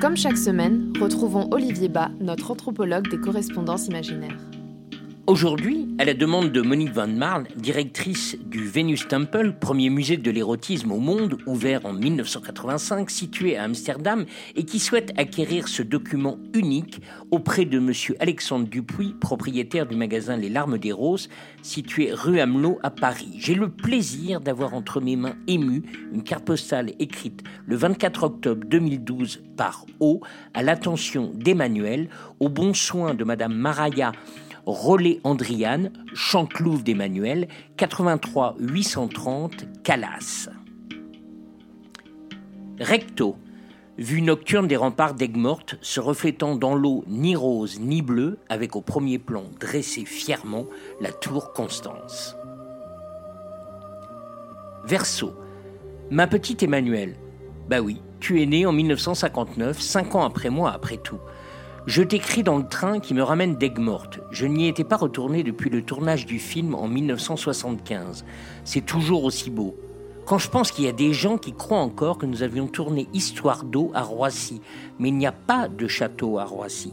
Comme chaque semaine, retrouvons Olivier Bas, notre anthropologue des correspondances imaginaires. Aujourd'hui, à la demande de Monique Van Marle, directrice du Venus Temple, premier musée de l'érotisme au monde, ouvert en 1985, situé à Amsterdam, et qui souhaite acquérir ce document unique auprès de M. Alexandre Dupuis, propriétaire du magasin Les Larmes des Roses, situé rue Amelot à Paris. J'ai le plaisir d'avoir entre mes mains émues une carte postale écrite le 24 octobre 2012 par O, à l'attention d'Emmanuel, au bon soin de Madame Maraya Rollet Andriane, Chanclouve d'Emmanuel, 83 830 Calas. Recto, vue nocturne des remparts d'Aigues-Mortes, se reflétant dans l'eau ni rose ni bleue, avec au premier plan dressé fièrement la tour Constance. Verso, ma petite Emmanuelle, bah oui, tu es né en 1959, cinq ans après moi après tout. Je t'écris dans le train qui me ramène d'Aigues-Mortes. Je n'y étais pas retourné depuis le tournage du film en 1975. C'est toujours aussi beau. Quand je pense qu'il y a des gens qui croient encore que nous avions tourné Histoire d'eau à Roissy, mais il n'y a pas de château à Roissy.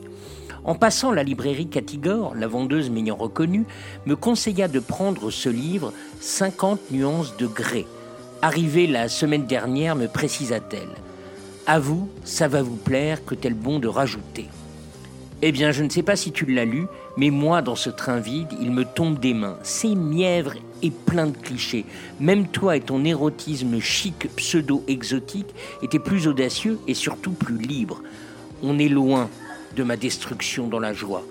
En passant la librairie Catigore, la vendeuse m'ayant reconnu, me conseilla de prendre ce livre 50 nuances de grès. Arrivé la semaine dernière, me précisa-t-elle. À vous, ça va vous plaire, que tel bon de rajouter. Eh bien, je ne sais pas si tu l'as lu, mais moi, dans ce train vide, il me tombe des mains. C'est mièvre et plein de clichés. Même toi et ton érotisme chic, pseudo-exotique étaient plus audacieux et surtout plus libres. On est loin de ma destruction dans la joie.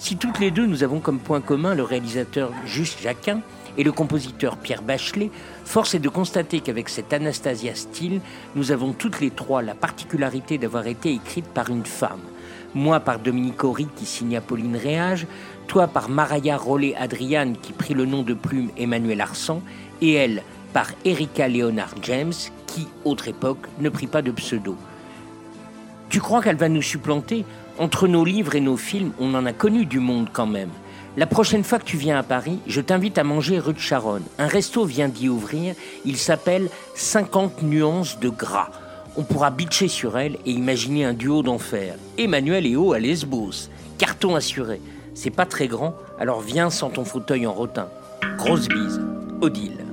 Si toutes les deux nous avons comme point commun le réalisateur Juste Jacquin, et le compositeur Pierre Bachelet, force est de constater qu'avec cet Anastasia style, nous avons toutes les trois la particularité d'avoir été écrites par une femme. Moi par Dominique Horry qui signa Pauline Réage, toi par Maraya Rollet Adriane qui prit le nom de plume Emmanuel Arsan, et elle par Erika Leonard James qui, autre époque, ne prit pas de pseudo. Tu crois qu'elle va nous supplanter? Entre nos livres et nos films, on en a connu du monde quand même. La prochaine fois que tu viens à Paris, je t'invite à manger rue de Charonne. Un resto vient d'y ouvrir. Il s'appelle 50 nuances de gras. On pourra bitcher sur elle et imaginer un duo d'enfer. Emmanuel et O à Lesbos. Carton assuré. C'est pas très grand, alors viens sans ton fauteuil en rotin. Grosse bise. Odile.